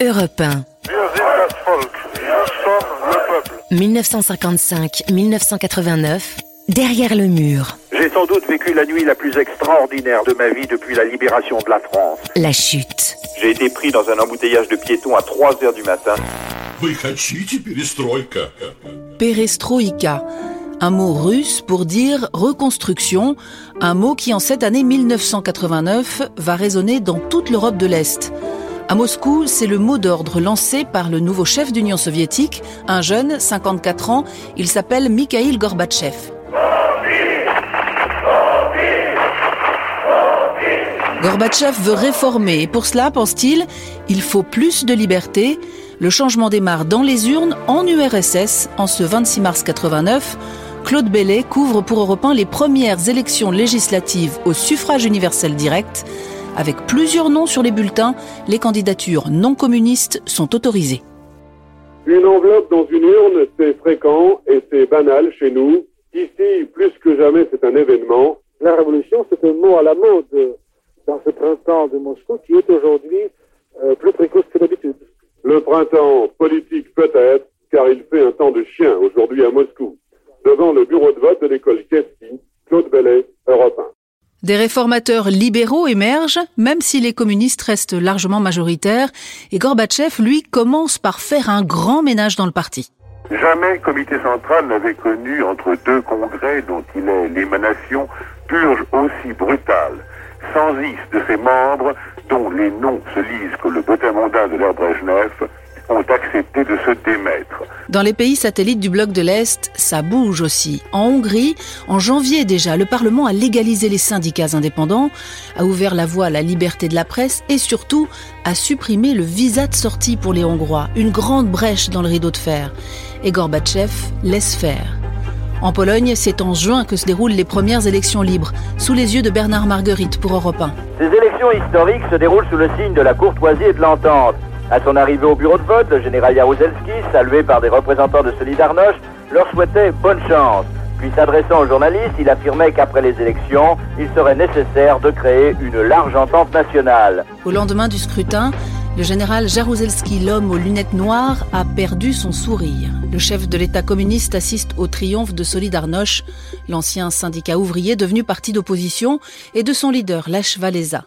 Europe 1. 1955-1989, derrière le mur. J'ai sans doute vécu la nuit la plus extraordinaire de ma vie depuis la libération de la France. La chute. J'ai été pris dans un embouteillage de piétons à 3 heures du matin. Perestroïka, un mot russe pour dire reconstruction, un mot qui en cette année 1989 va résonner dans toute l'Europe de l'Est. À Moscou, c'est le mot d'ordre lancé par le nouveau chef d'Union soviétique, un jeune, 54 ans, il s'appelle Mikhail Gorbatchev. Gorbatchev veut réformer et pour cela, pense-t-il, il faut plus de liberté. Le changement démarre dans les urnes en URSS en ce 26 mars 89. Claude Bellet couvre pour Europe 1 les premières élections législatives au suffrage universel direct. Avec plusieurs noms sur les bulletins, les candidatures non communistes sont autorisées. Une enveloppe dans une urne, c'est fréquent et c'est banal chez nous. Ici, plus que jamais, c'est un événement. La révolution, c'est un mot à la mode dans ce printemps de Moscou qui est aujourd'hui euh, plus précoce que d'habitude. Le printemps politique peut-être, car il fait un temps de chien aujourd'hui à Moscou. Devant le bureau de vote de l'école Claude Bellet, Europe 1. Des réformateurs libéraux émergent, même si les communistes restent largement majoritaires, et Gorbatchev, lui, commence par faire un grand ménage dans le parti. Jamais comité central n'avait connu entre deux congrès dont il est l'émanation purge aussi brutale, sans is de ses membres dont les noms se lisent que le botamonda de l'ère ont accepté de se démettre. Dans les pays satellites du bloc de l'Est, ça bouge aussi. En Hongrie, en janvier déjà, le Parlement a légalisé les syndicats indépendants, a ouvert la voie à la liberté de la presse et surtout a supprimé le visa de sortie pour les Hongrois, une grande brèche dans le rideau de fer. Et Gorbatchev laisse faire. En Pologne, c'est en juin que se déroulent les premières élections libres, sous les yeux de Bernard Marguerite pour Europe 1. Ces élections historiques se déroulent sous le signe de la courtoisie et de l'entente. À son arrivée au bureau de vote, le général Jaruzelski, salué par des représentants de Solidarność, leur souhaitait bonne chance. Puis s'adressant aux journalistes, il affirmait qu'après les élections, il serait nécessaire de créer une large entente nationale. Au lendemain du scrutin, le général Jaruzelski, l'homme aux lunettes noires, a perdu son sourire. Le chef de l'État communiste assiste au triomphe de Solidarność, l'ancien syndicat ouvrier devenu parti d'opposition, et de son leader, Lech Walesa.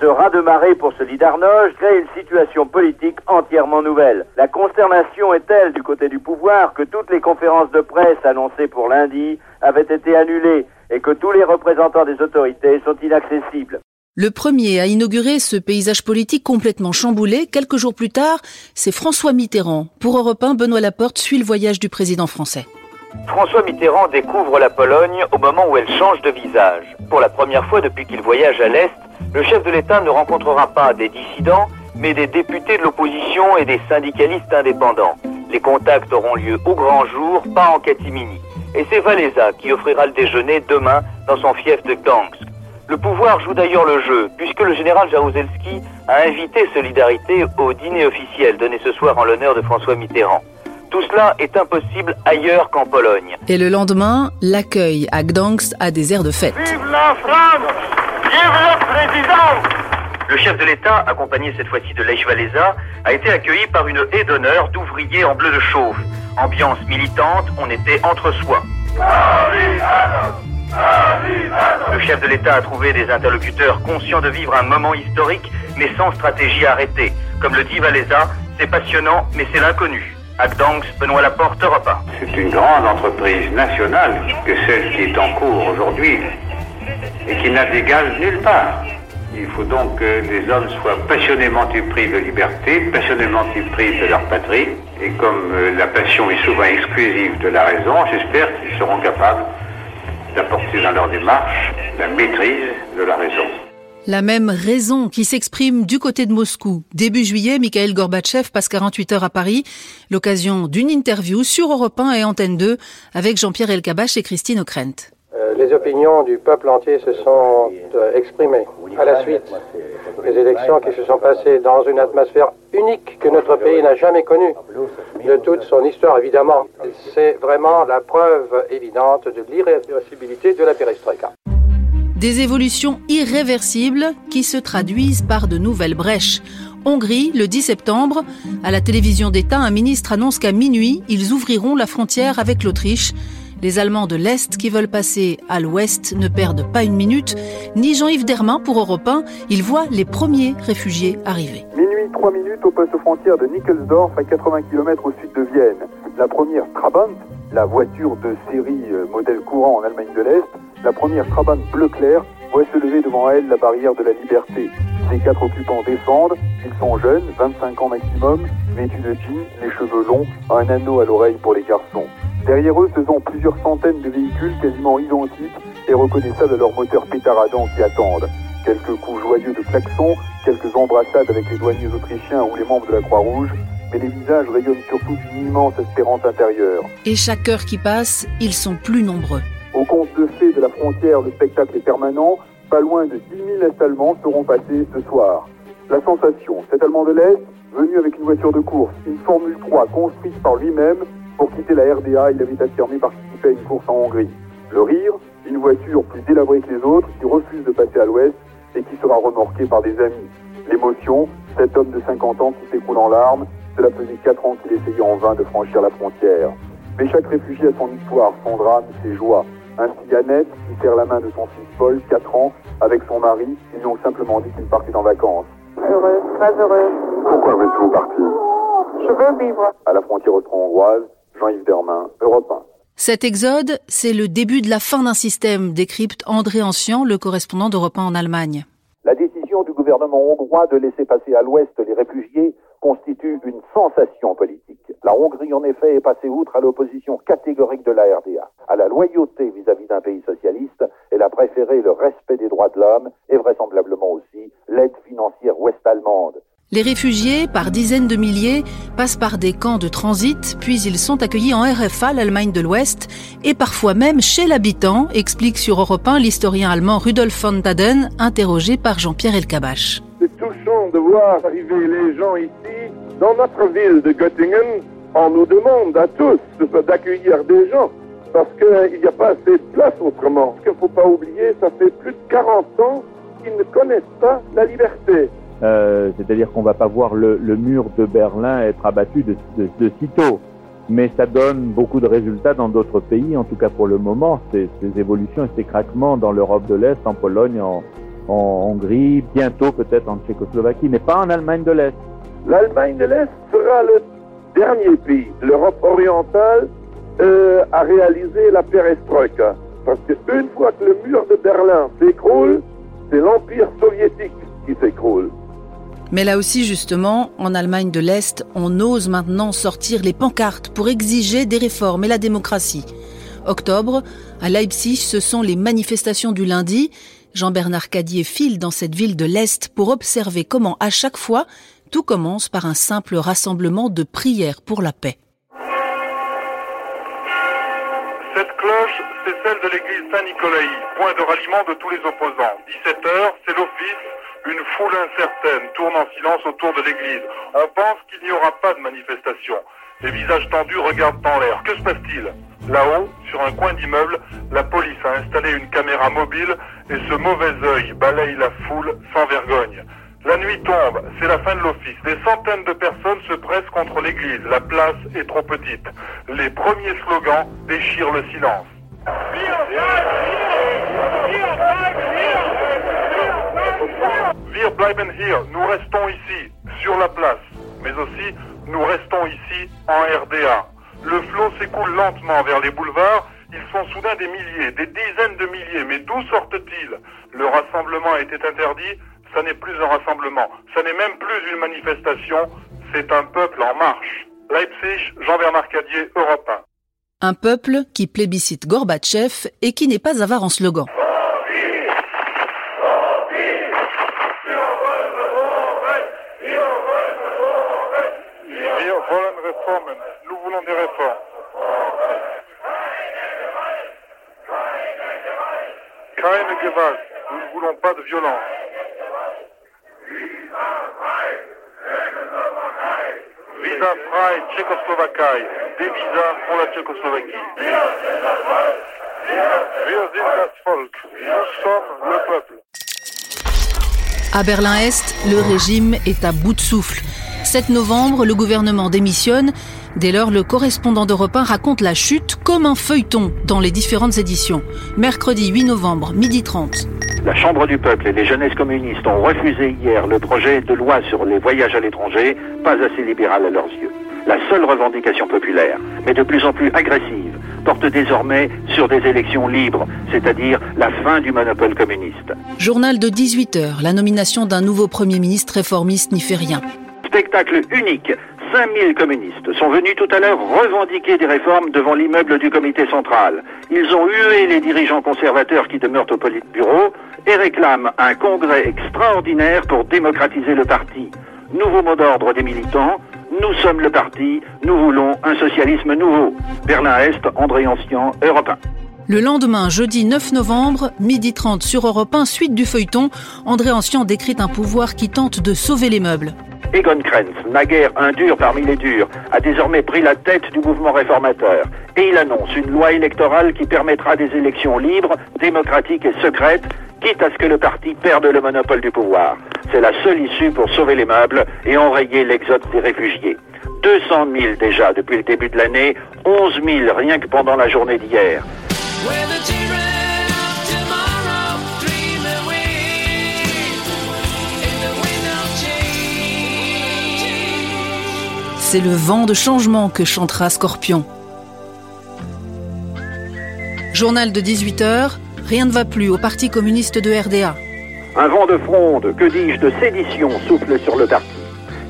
Ce raz de marée pour Solidarność crée une situation politique entièrement nouvelle. La consternation est telle du côté du pouvoir que toutes les conférences de presse annoncées pour lundi avaient été annulées et que tous les représentants des autorités sont inaccessibles. Le premier à inaugurer ce paysage politique complètement chamboulé, quelques jours plus tard, c'est François Mitterrand. Pour Europe 1, Benoît Laporte suit le voyage du président français. François Mitterrand découvre la Pologne au moment où elle change de visage. Pour la première fois depuis qu'il voyage à l'Est, le chef de l'État ne rencontrera pas des dissidents, mais des députés de l'opposition et des syndicalistes indépendants. Les contacts auront lieu au grand jour, pas en catimini. Et c'est Valéza qui offrira le déjeuner demain dans son fief de Gdansk. Le pouvoir joue d'ailleurs le jeu, puisque le général Jaruzelski a invité Solidarité au dîner officiel donné ce soir en l'honneur de François Mitterrand. Tout cela est impossible ailleurs qu'en Pologne. Et le lendemain, l'accueil à Gdansk a des airs de fête. Vive la France Vive le président Le chef de l'État, accompagné cette fois-ci de Lech Walesa, a été accueilli par une haie d'honneur d'ouvriers en bleu de chauve. Ambiance militante, on était entre soi. Le chef de l'État a trouvé des interlocuteurs conscients de vivre un moment historique, mais sans stratégie arrêtée. Comme le dit Walesa, c'est passionnant, mais c'est l'inconnu. Benoît Laporte, Europe 1. C'est une grande entreprise nationale que celle qui est en cours aujourd'hui et qui n'a d'égal nulle part. Il faut donc que les hommes soient passionnément épris de liberté, passionnément épris de leur patrie. Et comme euh, la passion est souvent exclusive de la raison, j'espère qu'ils seront capables d'apporter dans leur démarche la maîtrise de la raison. La même raison qui s'exprime du côté de Moscou. Début juillet, Mikhail Gorbatchev passe 48 heures à Paris, l'occasion d'une interview sur Europe 1 et Antenne 2 avec Jean-Pierre Elkabach et Christine Ockrent. Euh, les opinions du peuple entier se sont euh, exprimées à la suite des élections qui se sont passées dans une atmosphère unique que notre pays n'a jamais connue de toute son histoire, évidemment. C'est vraiment la preuve évidente de l'irréversibilité de la perestroïka. Des évolutions irréversibles qui se traduisent par de nouvelles brèches. Hongrie, le 10 septembre, à la télévision d'État, un ministre annonce qu'à minuit, ils ouvriront la frontière avec l'Autriche. Les Allemands de l'Est qui veulent passer à l'Ouest ne perdent pas une minute. Ni Jean-Yves Dermain pour Europe 1, il voit les premiers réfugiés arriver. Minuit 3 minutes au poste frontière de Nickelsdorf à 80 km au sud de Vienne. La première Trabant, la voiture de série euh, modèle courant en Allemagne de l'Est, la première Trabant bleu clair voit se lever devant elle la barrière de la liberté. Les quatre occupants descendent, ils sont jeunes, 25 ans maximum, vêtus de jeans, les cheveux longs, un anneau à l'oreille pour les garçons. Derrière eux, ce sont plusieurs centaines de véhicules quasiment identiques et reconnaissables à leurs moteurs pétaradants qui attendent. Quelques coups joyeux de klaxons, quelques embrassades avec les douaniers autrichiens ou les membres de la Croix-Rouge, mais les visages rayonnent surtout d'une immense espérance intérieure. Et chaque heure qui passe, ils sont plus nombreux. Au compte de fait de la frontière, le spectacle est permanent. Pas loin de 10 000 Est-Allemands seront passés ce soir. La sensation, cet Allemand de l'Est, venu avec une voiture de course, une Formule 3 construite par lui-même, pour quitter la RDA, il avait affirmé participer à une course en Hongrie. Le rire, une voiture plus délabrée que les autres qui refuse de passer à l'ouest et qui sera remorquée par des amis. L'émotion, cet homme de 50 ans qui s'écroule en larmes, cela faisait 4 ans qu'il essayait en vain de franchir la frontière. Mais chaque réfugié a son histoire, son drame, ses joies. Ainsi, Annette, qui serre la main de son fils Paul, 4 ans, avec son mari, ils lui ont simplement dit qu'il partait en vacances. Heureuse, très heureuse. Pourquoi veux-tu partir Je veux vivre. À la frontière austro-hongroise, Jean-Yves Dermain, Europe 1. Cet exode, c'est le début de la fin d'un système, décrypte André Ancien, le correspondant d'Europe 1 en Allemagne. La décision du gouvernement hongrois de laisser passer à l'ouest les réfugiés constitue une sensation politique. La Hongrie, en effet, est passée outre à l'opposition catégorique de la RDA. À la loyauté vis-à-vis d'un pays socialiste, elle a préféré le respect des droits de l'homme et vraisemblablement aussi l'aide financière ouest-allemande. Les réfugiés, par dizaines de milliers, passent par des camps de transit, puis ils sont accueillis en RFA, l'Allemagne de l'Ouest, et parfois même chez l'habitant, explique sur Europe 1 l'historien allemand Rudolf von Daden, interrogé par Jean-Pierre Elkabach. C'est touchant de voir arriver les gens ici, dans notre ville de Göttingen. On nous demande à tous d'accueillir des gens parce qu'il n'y a pas assez de place autrement. Ce qu'il ne faut pas oublier, ça fait plus de 40 ans qu'ils ne connaissent pas la liberté. Euh, C'est-à-dire qu'on ne va pas voir le, mur de Berlin être abattu de, de, de, sitôt. Mais ça donne beaucoup de résultats dans d'autres pays, en tout cas pour le moment, ces, ces évolutions et ces craquements dans l'Europe de l'Est, en Pologne, en, en Hongrie, bientôt peut-être en Tchécoslovaquie, mais pas en Allemagne de l'Est. L'Allemagne de l'Est sera le dernier pays, l'Europe orientale, euh, à réaliser la perestroïka. Parce qu'une fois que le mur de Berlin s'écroule, c'est l'Empire soviétique qui s'écroule. Mais là aussi, justement, en Allemagne de l'Est, on ose maintenant sortir les pancartes pour exiger des réformes et la démocratie. Octobre, à Leipzig, ce sont les manifestations du lundi. Jean-Bernard Cadier file dans cette ville de l'Est pour observer comment, à chaque fois, tout commence par un simple rassemblement de prières pour la paix. Cette cloche, c'est celle de l'église Saint-Nicolaï, point de ralliement de tous les opposants. 17 heures, c'est l'office une foule incertaine tourne en silence autour de l'église. On pense qu'il n'y aura pas de manifestation. Les visages tendus regardent en l'air. Que se passe-t-il Là-haut, sur un coin d'immeuble, la police a installé une caméra mobile et ce mauvais œil balaye la foule sans vergogne. La nuit tombe, c'est la fin de l'office. Des centaines de personnes se pressent contre l'église. La place est trop petite. Les premiers slogans déchirent le silence. Wir bleiben hier, nous restons ici, sur la place, mais aussi nous restons ici en RDA. Le flot s'écoule lentement vers les boulevards, ils sont soudain des milliers, des dizaines de milliers, mais d'où sortent-ils? Le rassemblement était interdit, ça n'est plus un rassemblement, ça n'est même plus une manifestation, c'est un peuple en marche. Leipzig, Jean-Bernard Cadier, Europe 1. Un peuple qui plébiscite Gorbatchev et qui n'est pas avare en slogan. Nous voulons des réformes. Nous ne voulons pas de violence. Visa frei Tchécoslovaquie. Des visas pour la Tchécoslovaquie. Wir sind Volk. Nous sommes le peuple. À Berlin-Est, le régime est à bout de souffle. 7 novembre, le gouvernement démissionne. Dès lors, le correspondant d'Europe 1 raconte la chute comme un feuilleton dans les différentes éditions. Mercredi 8 novembre, midi 30. La Chambre du peuple et les jeunesses communistes ont refusé hier le projet de loi sur les voyages à l'étranger, pas assez libéral à leurs yeux. La seule revendication populaire, mais de plus en plus agressive, porte désormais sur des élections libres, c'est-à-dire la fin du monopole communiste. Journal de 18h, la nomination d'un nouveau Premier ministre réformiste n'y fait rien. Spectacle unique. 5000 communistes sont venus tout à l'heure revendiquer des réformes devant l'immeuble du comité central. Ils ont hué les dirigeants conservateurs qui demeurent au Politburo et réclament un congrès extraordinaire pour démocratiser le parti. Nouveau mot d'ordre des militants, nous sommes le parti, nous voulons un socialisme nouveau. Berlin-Est, André Ancien, Europe 1. Le lendemain, jeudi 9 novembre, midi 30 sur Europe 1, suite du feuilleton, André Ancien décrit un pouvoir qui tente de sauver les meubles. Egon Krenz, naguère un dur parmi les durs, a désormais pris la tête du mouvement réformateur. Et il annonce une loi électorale qui permettra des élections libres, démocratiques et secrètes, quitte à ce que le parti perde le monopole du pouvoir. C'est la seule issue pour sauver les meubles et enrayer l'exode des réfugiés. 200 000 déjà depuis le début de l'année, 11 000 rien que pendant la journée d'hier. C'est le vent de changement que chantera Scorpion. Journal de 18h, rien ne va plus au Parti communiste de RDA. Un vent de fronde, que dis-je, de sédition souffle sur le parti.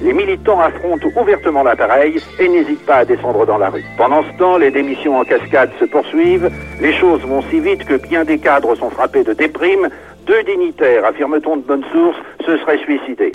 Les militants affrontent ouvertement l'appareil et n'hésitent pas à descendre dans la rue. Pendant ce temps, les démissions en cascade se poursuivent. Les choses vont si vite que bien des cadres sont frappés de déprime. Deux dignitaires, affirme-t-on de bonne source, se seraient suicidés.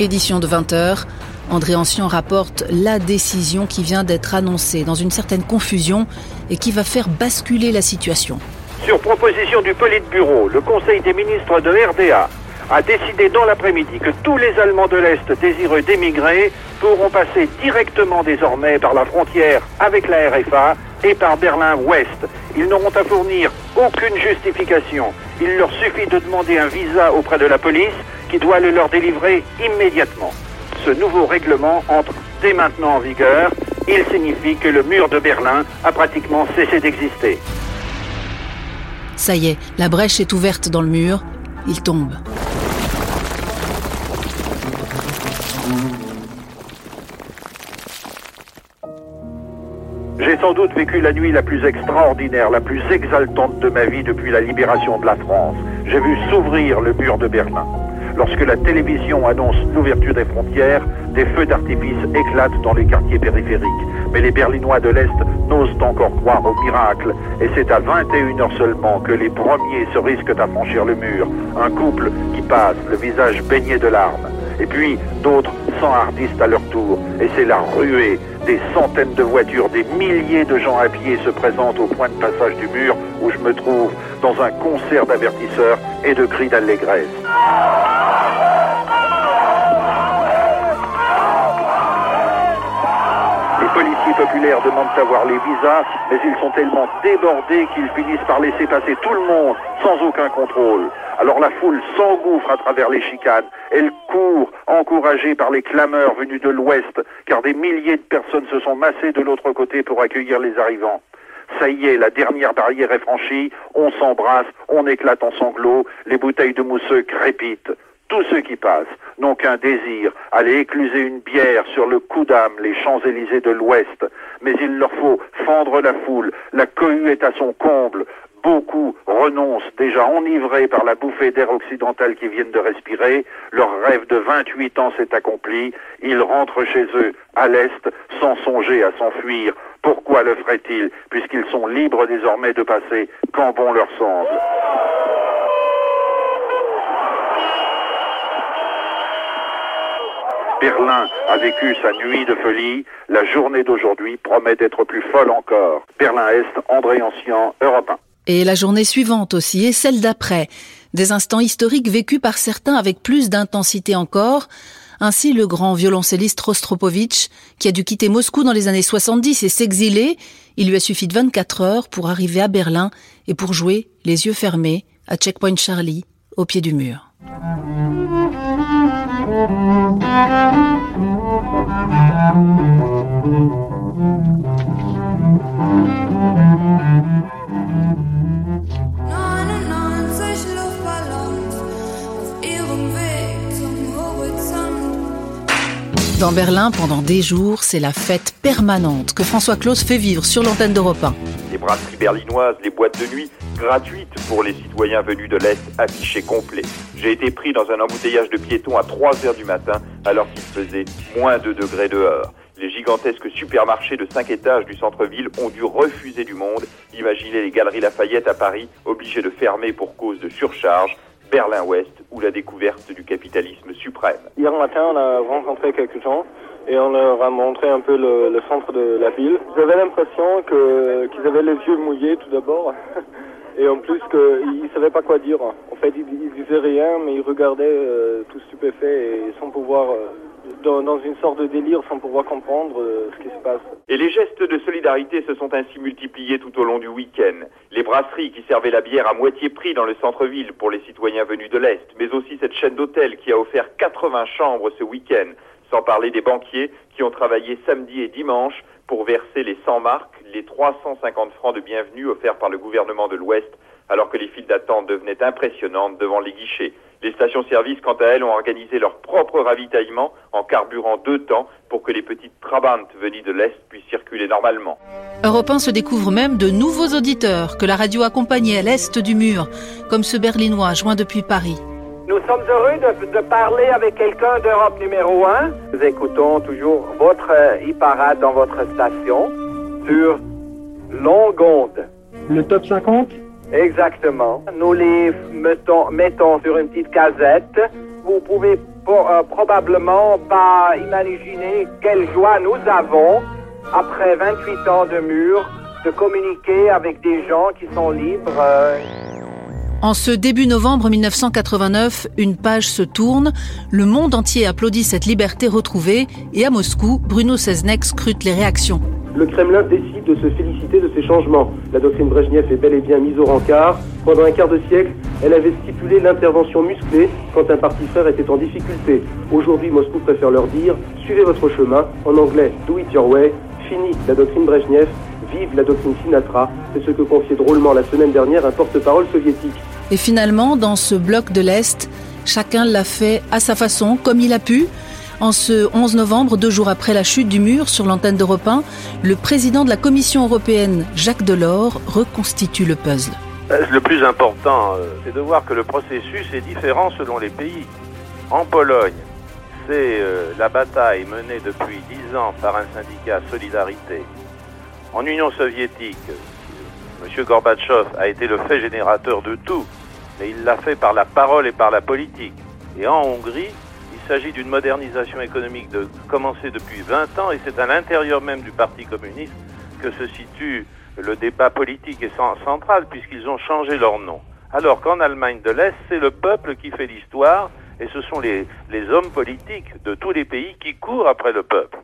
Édition de 20h, André Ancien rapporte la décision qui vient d'être annoncée dans une certaine confusion et qui va faire basculer la situation. Sur proposition du Politburo, le Conseil des ministres de RDA a décidé dans l'après-midi que tous les Allemands de l'Est désireux d'émigrer pourront passer directement désormais par la frontière avec la RFA et par Berlin-Ouest. Ils n'auront à fournir aucune justification. Il leur suffit de demander un visa auprès de la police qui doit le leur délivrer immédiatement. Ce nouveau règlement entre dès maintenant en vigueur. Il signifie que le mur de Berlin a pratiquement cessé d'exister. Ça y est, la brèche est ouverte dans le mur. Il tombe. J'ai sans doute vécu la nuit la plus extraordinaire, la plus exaltante de ma vie depuis la libération de la France. J'ai vu s'ouvrir le mur de Berlin. Lorsque la télévision annonce l'ouverture des frontières, des feux d'artifice éclatent dans les quartiers périphériques. Mais les Berlinois de l'Est n'osent encore croire au miracle. Et c'est à 21h seulement que les premiers se risquent à franchir le mur. Un couple qui passe, le visage baigné de larmes. Et puis d'autres s'enhardissent à leur tour. Et c'est la ruée. Des centaines de voitures, des milliers de gens à pied se présentent au point de passage du mur où je me trouve dans un concert d'avertisseurs et de cris d'allégresse. Les policiers populaires demandent à voir les visas, mais ils sont tellement débordés qu'ils finissent par laisser passer tout le monde sans aucun contrôle. Alors la foule s'engouffre à travers les chicanes. Elle court, encouragée par les clameurs venues de l'ouest, car des milliers de personnes se sont massées de l'autre côté pour accueillir les arrivants. Ça y est, la dernière barrière est franchie, on s'embrasse, on éclate en sanglots, les bouteilles de mousseux crépitent. Tous ceux qui passent n'ont qu'un désir, aller écluser une bière sur le coup d'âme, les Champs-Élysées de l'Ouest. Mais il leur faut fendre la foule, la cohue est à son comble. Beaucoup renoncent, déjà enivrés par la bouffée d'air occidental qu'ils viennent de respirer. Leur rêve de 28 ans s'est accompli. Ils rentrent chez eux, à l'Est, sans songer à s'enfuir. Pourquoi le feraient-ils, puisqu'ils sont libres désormais de passer quand bon leur semble? Berlin a vécu sa nuit de folie. La journée d'aujourd'hui promet d'être plus folle encore. Berlin-Est, André Ancien, Europe 1. Et la journée suivante aussi, et celle d'après. Des instants historiques vécus par certains avec plus d'intensité encore. Ainsi, le grand violoncelliste Rostropovitch, qui a dû quitter Moscou dans les années 70 et s'exiler, il lui a suffi de 24 heures pour arriver à Berlin et pour jouer les yeux fermés à Checkpoint Charlie, au pied du mur. Dans Berlin, pendant des jours, c'est la fête permanente que François Claus fait vivre sur l'antenne d'Europe 1. Les brasseries berlinoises, les boîtes de nuit, gratuites pour les citoyens venus de l'Est, affichées complet. J'ai été pris dans un embouteillage de piétons à 3 heures du matin alors qu'il faisait moins 2 degrés dehors. Les gigantesques supermarchés de 5 étages du centre-ville ont dû refuser du monde. Imaginez les galeries Lafayette à Paris, obligées de fermer pour cause de surcharge. Berlin-Ouest ou la découverte du capitalisme suprême. Hier matin, on a rencontré quelques gens et on leur a montré un peu le, le centre de la ville. J'avais l'impression qu'ils avaient les yeux mouillés tout d'abord. Et en plus qu'ils ne savaient pas quoi dire. En fait, ils, ils disaient rien, mais ils regardaient euh, tout stupéfaits et sans pouvoir, euh, dans, dans, une sorte de délire, sans pouvoir comprendre euh, ce qui se passe. Et les gestes de solidarité se sont ainsi multipliés tout au long du week-end. Les brasseries qui servaient la bière à moitié prix dans le centre-ville pour les citoyens venus de l'Est, mais aussi cette chaîne d'hôtels qui a offert 80 chambres ce week-end, sans parler des banquiers qui ont travaillé samedi et dimanche pour verser les 100 marques, les 350 francs de bienvenue offerts par le gouvernement de l'Ouest, alors que les files d'attente devenaient impressionnantes devant les guichets. Les stations-service, quant à elles, ont organisé leur propre ravitaillement en carburant deux temps pour que les petites trabantes venues de l'Est puissent circuler normalement. Europe 1 se découvre même de nouveaux auditeurs que la radio accompagnait à l'Est du mur, comme ce berlinois joint depuis Paris. Nous sommes heureux de, de parler avec quelqu'un d'Europe numéro 1. Nous écoutons toujours votre e-parade dans votre station sur longue onde. Le top 50 Exactement. Nous les mettons, mettons sur une petite casette. Vous pouvez euh, probablement pas imaginer quelle joie nous avons, après 28 ans de mur, de communiquer avec des gens qui sont libres. Euh... En ce début novembre 1989, une page se tourne, le monde entier applaudit cette liberté retrouvée et à Moscou, Bruno Seznek scrute les réactions. Le Kremlin décide de se féliciter de ces changements. La doctrine Brezhnev est bel et bien mise au rencard. Pendant un quart de siècle, elle avait stipulé l'intervention musclée quand un parti frère était en difficulté. Aujourd'hui, Moscou préfère leur dire suivez votre chemin, en anglais do it your way, fini la doctrine Brezhnev, vive la doctrine Sinatra, c'est ce que confiait drôlement la semaine dernière un porte-parole soviétique. Et finalement, dans ce bloc de l'Est, chacun l'a fait à sa façon, comme il a pu. En ce 11 novembre, deux jours après la chute du mur sur l'antenne d'Europe 1, le président de la Commission européenne, Jacques Delors, reconstitue le puzzle. Le plus important, c'est de voir que le processus est différent selon les pays. En Pologne, c'est la bataille menée depuis dix ans par un syndicat Solidarité. En Union soviétique, M. Gorbatchev a été le fait générateur de tout, mais il l'a fait par la parole et par la politique. Et en Hongrie, s'agit d'une modernisation économique de commencer depuis 20 ans et c'est à l'intérieur même du Parti communiste que se situe le débat politique et central puisqu'ils ont changé leur nom. Alors qu'en Allemagne de l'Est, c'est le peuple qui fait l'histoire et ce sont les, les hommes politiques de tous les pays qui courent après le peuple.